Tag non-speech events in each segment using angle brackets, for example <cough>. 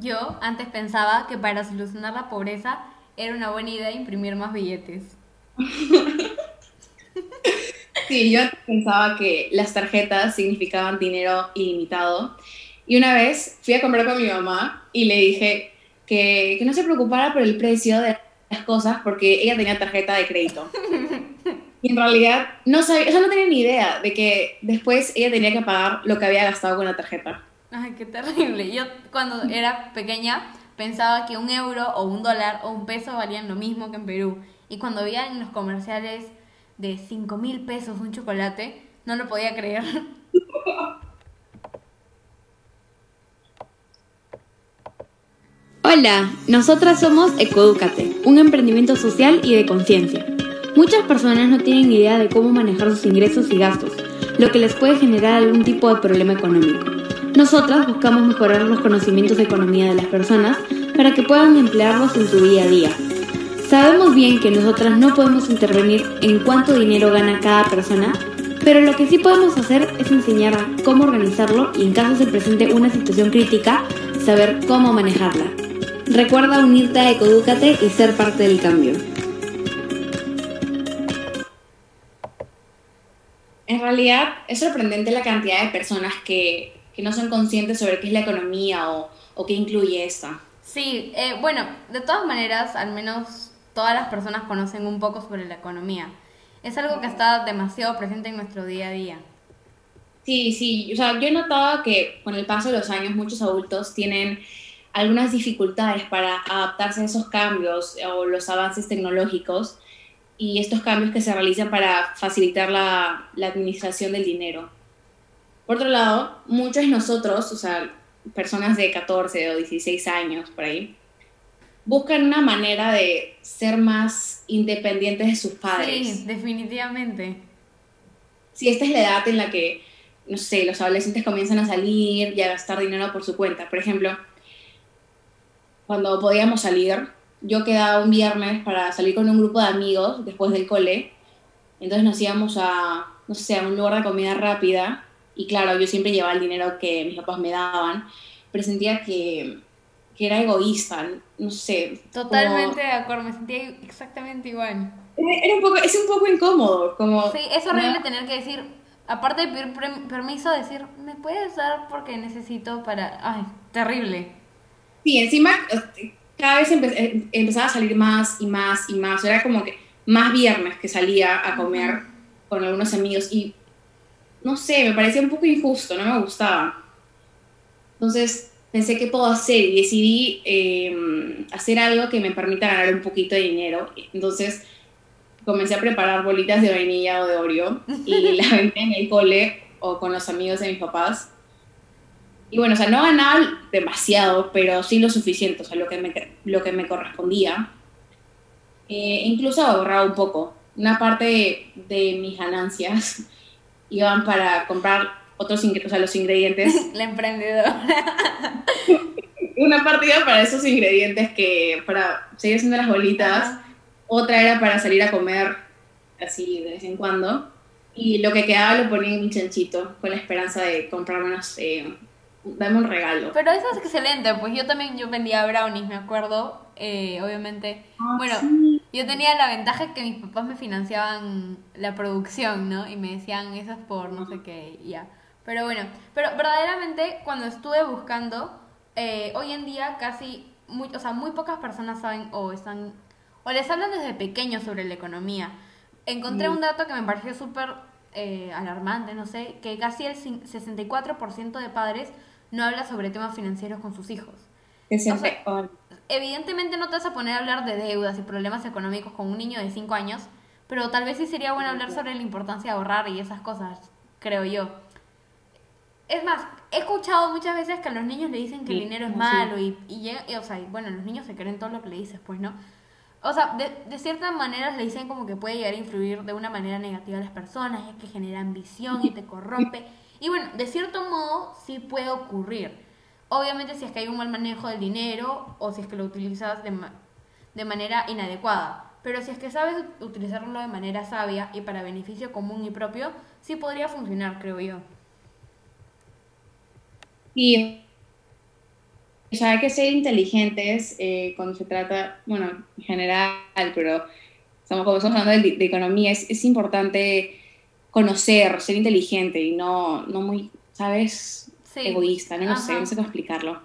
Yo antes pensaba que para solucionar la pobreza era una buena idea imprimir más billetes. <laughs> Sí, yo pensaba que las tarjetas significaban dinero ilimitado. Y una vez fui a comprar con mi mamá y le dije que, que no se preocupara por el precio de las cosas porque ella tenía tarjeta de crédito. <laughs> Y en realidad no sabía, o sea, no tenía ni idea de que después ella tenía que pagar lo que había gastado con la tarjeta. Ay, qué terrible. Yo cuando era pequeña pensaba que un euro o un dólar o un peso valían lo mismo que en Perú. Y cuando veía en los comerciales de 5 mil pesos un chocolate, no lo podía creer. <laughs> Hola, nosotras somos Ecoeducate, un emprendimiento social y de conciencia. Muchas personas no tienen idea de cómo manejar sus ingresos y gastos, lo que les puede generar algún tipo de problema económico. Nosotras buscamos mejorar los conocimientos de economía de las personas para que puedan emplearlos en su día a día. Sabemos bien que nosotras no podemos intervenir en cuánto dinero gana cada persona, pero lo que sí podemos hacer es enseñar cómo organizarlo y en caso se presente una situación crítica, saber cómo manejarla. Recuerda unirte a Ecodúcate y ser parte del cambio. En realidad es sorprendente la cantidad de personas que, que no son conscientes sobre qué es la economía o, o qué incluye esta. Sí, eh, bueno, de todas maneras, al menos todas las personas conocen un poco sobre la economía. Es algo que está demasiado presente en nuestro día a día. Sí, sí, o sea, yo he notado que con el paso de los años muchos adultos tienen algunas dificultades para adaptarse a esos cambios o los avances tecnológicos y estos cambios que se realizan para facilitar la, la administración del dinero. Por otro lado, muchos de nosotros, o sea, personas de 14 o 16 años por ahí, buscan una manera de ser más independientes de sus padres. Sí, definitivamente. Sí, esta es la edad en la que, no sé, los adolescentes comienzan a salir y a gastar dinero por su cuenta. Por ejemplo, cuando podíamos salir, yo quedaba un viernes para salir con un grupo de amigos después del cole. Entonces nos íbamos a, no sé, a un lugar de comida rápida. Y claro, yo siempre llevaba el dinero que mis papás me daban, pero sentía que, que era egoísta, no sé. Totalmente de acuerdo, me sentía exactamente igual. Era un poco, es un poco incómodo, como... Sí, es horrible tener que decir, aparte de pedir permiso, decir, ¿me puedes dar porque necesito para...? Ay, terrible. Sí, encima este, cada vez empe empezaba a salir más y más y más. Era como que más viernes que salía a comer con algunos amigos y no sé, me parecía un poco injusto, no me gustaba. Entonces pensé qué puedo hacer y decidí eh, hacer algo que me permita ganar un poquito de dinero. Entonces comencé a preparar bolitas de vainilla o de Oreo y <laughs> las vendí en el cole o con los amigos de mis papás. Y bueno, o sea, no ganaba demasiado, pero sí lo suficiente, o sea, lo que me, lo que me correspondía. Eh, incluso ahorraba un poco. Una parte de, de mis ganancias iban para comprar otros o sea, los ingredientes. <laughs> La emprendedora. <laughs> Una parte iba para esos ingredientes que, para seguir haciendo las bolitas. Otra era para salir a comer así de vez en cuando. Y lo que quedaba lo ponía en mi chanchito con la esperanza de comprarme unos, eh, dame un regalo. Pero eso es excelente, pues yo también yo vendía brownies, me acuerdo, eh, obviamente. Ah, bueno, sí. Yo tenía la ventaja que mis papás me financiaban la producción, ¿no? Y me decían, eso es por no sé qué, ya. Pero bueno, pero verdaderamente cuando estuve buscando, eh, hoy en día casi, muy, o sea, muy pocas personas saben o están, o les hablan desde pequeños sobre la economía. Encontré Mm. un dato que me pareció súper eh, alarmante, no sé, que casi el cin- 64% de padres no habla sobre temas financieros con sus hijos. Que se Evidentemente no te vas a poner a hablar de deudas y problemas económicos con un niño de 5 años, pero tal vez sí sería bueno hablar sobre la importancia de ahorrar y esas cosas, creo yo. Es más, he escuchado muchas veces que a los niños le dicen que el Sí, dinero es sí. malo y, y llega, y, o sea, y bueno, los niños se creen todo lo que le dices, pues, ¿no? O sea, de, de ciertas maneras le dicen como que puede llegar a influir de una manera negativa a las personas, es que genera ambición y te corrompe. <laughs> Y bueno, de cierto modo sí puede ocurrir. Obviamente si es que hay un mal manejo del dinero o si es que lo utilizas de, de manera inadecuada. Pero si es que sabes ut- utilizarlo de manera sabia y para beneficio común y propio, sí podría funcionar, creo yo. Y o sea, hay que ser inteligentes eh, cuando se trata, bueno, en general, pero estamos, como estamos hablando de, de economía, es, es, importante conocer, ser inteligente y no, no muy, ¿sabes? Sí. Egoísta, no, no sé, no sé cómo explicarlo.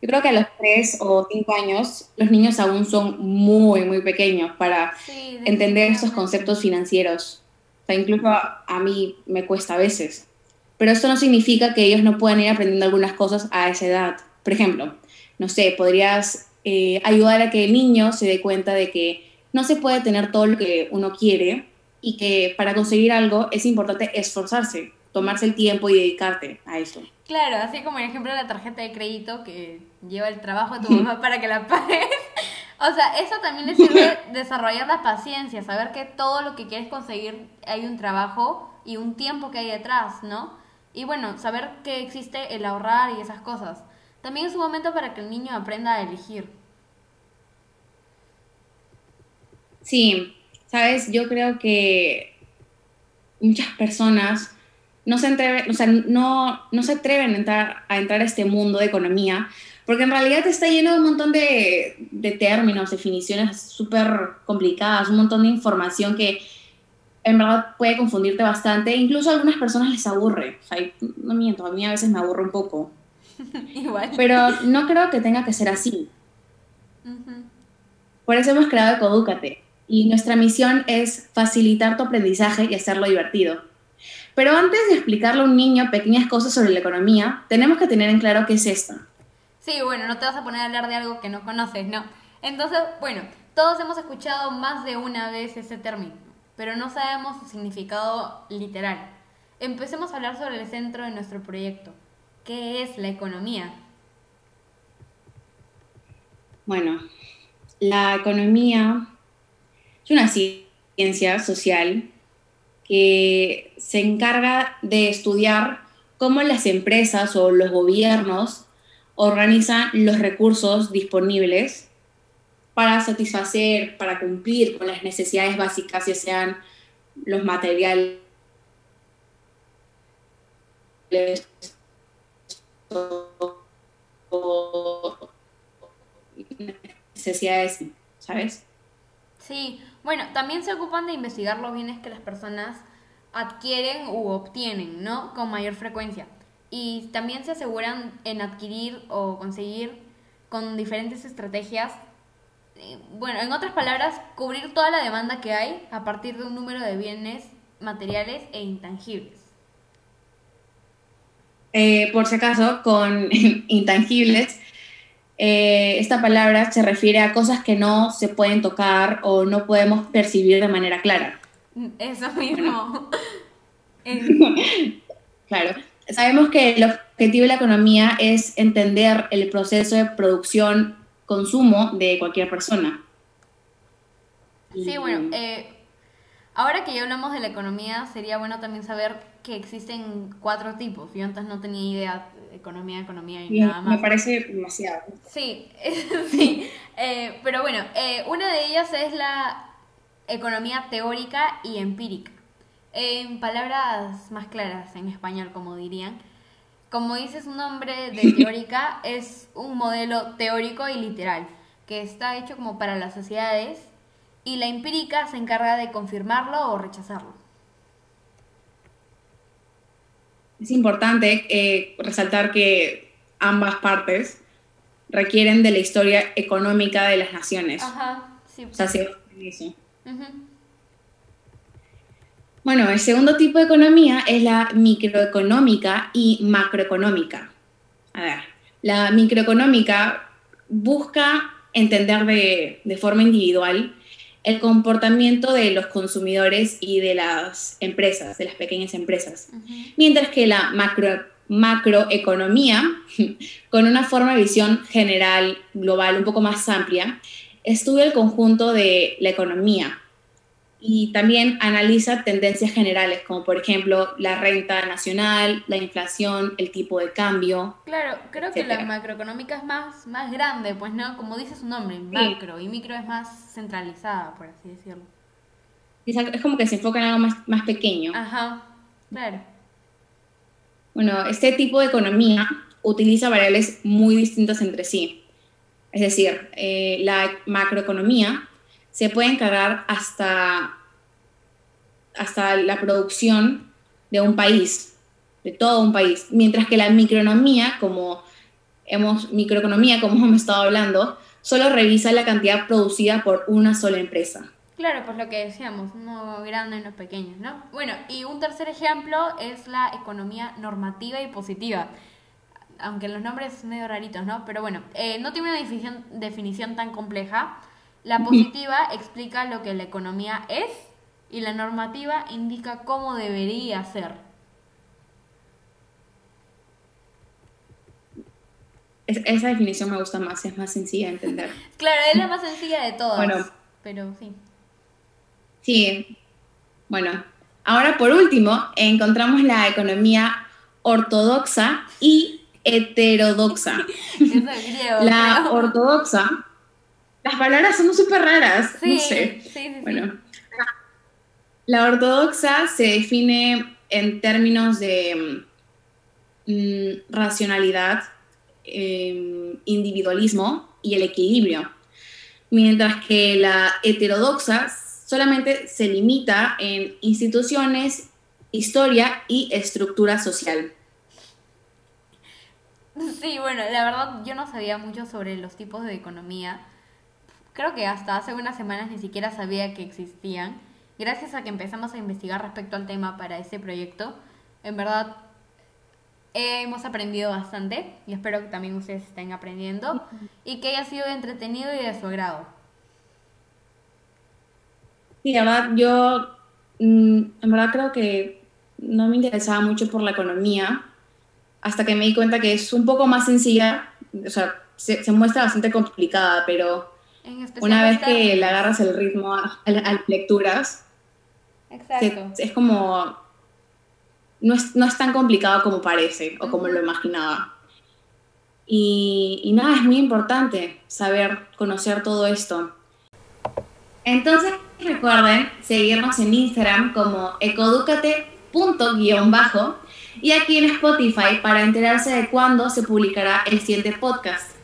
Yo creo que a los tres o cinco años los niños aún son muy, muy pequeños para sí, entender estos conceptos financieros. O sea, incluso a, a, mí me cuesta a veces. Pero esto no significa que ellos no puedan ir aprendiendo algunas cosas a esa edad. Por ejemplo, no sé, podrías eh, ayudar a que el niño se dé cuenta de que no se puede tener todo lo que uno quiere y que para conseguir algo es importante esforzarse, tomarse el tiempo y dedicarte a eso. Claro, así como el ejemplo de la tarjeta de crédito que lleva el trabajo de tu mamá <laughs> para que la pagues. <laughs> O sea, eso también le sirve <laughs> desarrollar la paciencia, saber que todo lo que quieres conseguir hay un trabajo y un tiempo que hay detrás, ¿no? Y bueno, saber que existe el ahorrar y esas cosas. También es un momento para que el niño aprenda a elegir. Sí, sabes, yo creo que muchas personas no se atreven, o sea, no, no se atreven a entrar, a entrar a este mundo de economía, porque en realidad está lleno de un montón de, de términos, definiciones súper complicadas, un montón de información que en verdad puede confundirte bastante, incluso a algunas personas les aburre, o sea, no miento, a mí a veces me aburre un poco. <laughs> Igual. Pero no creo que tenga que ser así. Uh -huh. Por eso hemos creado Ecodúcate, y nuestra misión es facilitar tu aprendizaje y hacerlo divertido. Pero antes de explicarle a un niño pequeñas cosas sobre la economía, tenemos que tener en claro qué es esto. Sí, bueno, no te vas a poner a hablar de algo que no conoces, ¿no? Entonces, bueno, todos hemos escuchado más de una vez ese término, pero no sabemos su significado literal. Empecemos a hablar sobre el centro de nuestro proyecto. ¿Qué es la economía? Bueno, la economía es una ciencia social que se encarga de estudiar cómo las empresas o los gobiernos organizan los recursos disponibles para satisfacer, para cumplir con las necesidades básicas, ya sean los materiales o necesidades, ¿sabes? Sí, bueno, también se ocupan de investigar los bienes que las personas adquieren u obtienen, ¿no? Con mayor frecuencia. Y también se aseguran en adquirir o conseguir con diferentes estrategias. Eh, bueno, en otras palabras, cubrir toda la demanda que hay a partir de un número de bienes materiales e intangibles. Eh, por si acaso, con <laughs> intangibles eh, esta palabra se refiere a cosas que no se pueden tocar o no podemos percibir de manera clara. Eso mismo. claro. <laughs> Sabemos que el objetivo de la economía es entender el proceso de producción, consumo de cualquier persona. Sí, bueno, eh, ahora que ya hablamos de la economía, sería bueno también saber que existen cuatro tipos. Yo antes no tenía idea de economía, economía y nada más. Me parece demasiado. Sí, <laughs> sí. Eh, pero bueno, eh, una de ellas es la economía teórica y empírica. En palabras más claras en español, como dirían, como dice su nombre de <laughs> teórica, es un modelo teórico y literal, que está hecho como para las sociedades, y la empírica se encarga de confirmarlo o rechazarlo. Es importante eh, resaltar que ambas partes requieren de la historia económica de las naciones. Ajá, sí. O sea, sí, eso. Uh -huh. Bueno, el segundo tipo de economía es la microeconómica y macroeconómica. A ver, la microeconómica busca entender de, de forma individual el comportamiento de los consumidores y de las empresas, de las pequeñas empresas. Uh -huh. Mientras que la macro, macroeconomía, <laughs> con una forma de visión general, global, un poco más amplia, estudia el conjunto de la economía y también analiza tendencias generales, como por ejemplo la renta nacional, la inflación, el tipo de cambio. Claro, creo que la macroeconómica es más, más grande, pues no, como dice su nombre, macro, y micro es más centralizada, por así decirlo. Es como que se enfoca en algo más, más pequeño. Ajá, claro. Bueno, este tipo de economía utiliza variables muy distintas entre sí. Es decir, eh, la macroeconomía se puede encargar hasta, hasta la producción de un país, de todo un país, mientras que la microeconomía, como hemos, microeconomía, como <laughs> hemos estado hablando, solo revisa la cantidad producida por una sola empresa. Claro, pues lo que decíamos, no grande, no pequeño, ¿no? Bueno, y un tercer ejemplo es la economía normativa y positiva. Aunque los nombres son medio raritos, ¿no? Pero bueno, eh, no tiene una definición, definición tan compleja. La positiva explica lo que la economía es y la normativa indica cómo debería ser. esa definición me gusta más, es más sencilla de entender. <laughs> Claro, es la más sencilla de todas. Bueno, pero sí. Sí, bueno, ahora por último encontramos la economía ortodoxa y heterodoxa. <laughs> la ortodoxa, las palabras son súper raras, sí, no sé. Sí, sí, bueno, la ortodoxa se define en términos de mm, racionalidad, em, individualismo y el equilibrio, mientras que la heterodoxa solamente se limita en instituciones, historia y estructura social. Sí, bueno, la verdad yo no sabía mucho sobre los tipos de economía. Creo que hasta hace unas semanas ni siquiera sabía que existían. Gracias a que empezamos a investigar respecto al tema para este proyecto, en verdad hemos aprendido bastante y espero que también ustedes estén aprendiendo y que haya sido entretenido y de su agrado. Sí, la verdad, yo mm, en verdad creo que no me interesaba mucho por la economía hasta que me di cuenta que es un poco más sencilla, o sea, se, muestra bastante complicada, pero una vez que le agarras el ritmo a, las lecturas, es como, no es, no es, tan complicado como parece o como lo imaginaba. Y, y nada, es muy importante saber, conocer todo esto. Entonces, recuerden seguirnos en Instagram como ecoducate.bajo y aquí en Spotify para enterarse de cuándo se publicará el siguiente podcast,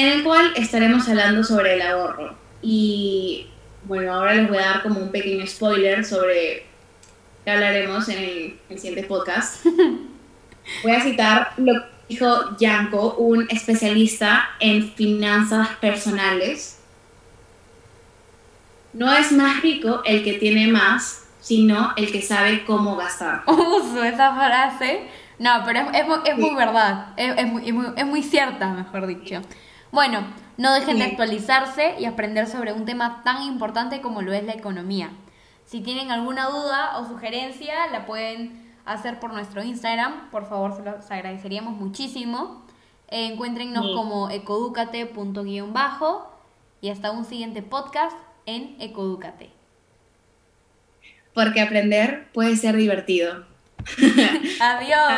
en el cual estaremos hablando sobre el ahorro. Y bueno, ahora les voy a dar como un pequeño spoiler sobre qué hablaremos en el, el siguiente podcast. <laughs> Voy a citar lo que dijo Yanko, un especialista en finanzas personales no es más rico el que tiene más, sino el que sabe cómo gastar. <laughs> Uso esa frase. No, pero es, es, muy verdad. Es, muy, es, muy, cierta, mejor dicho. Bueno, no dejen de actualizarse y aprender sobre un tema tan importante como lo es la economía. Si tienen alguna duda o sugerencia, la pueden hacer por nuestro Instagram. Por favor, se los agradeceríamos muchísimo. encuéntrennos como ecoducate.bajo y hasta un siguiente podcast en Ecoducate. Porque aprender puede ser divertido. <laughs> <laughs> Adiós.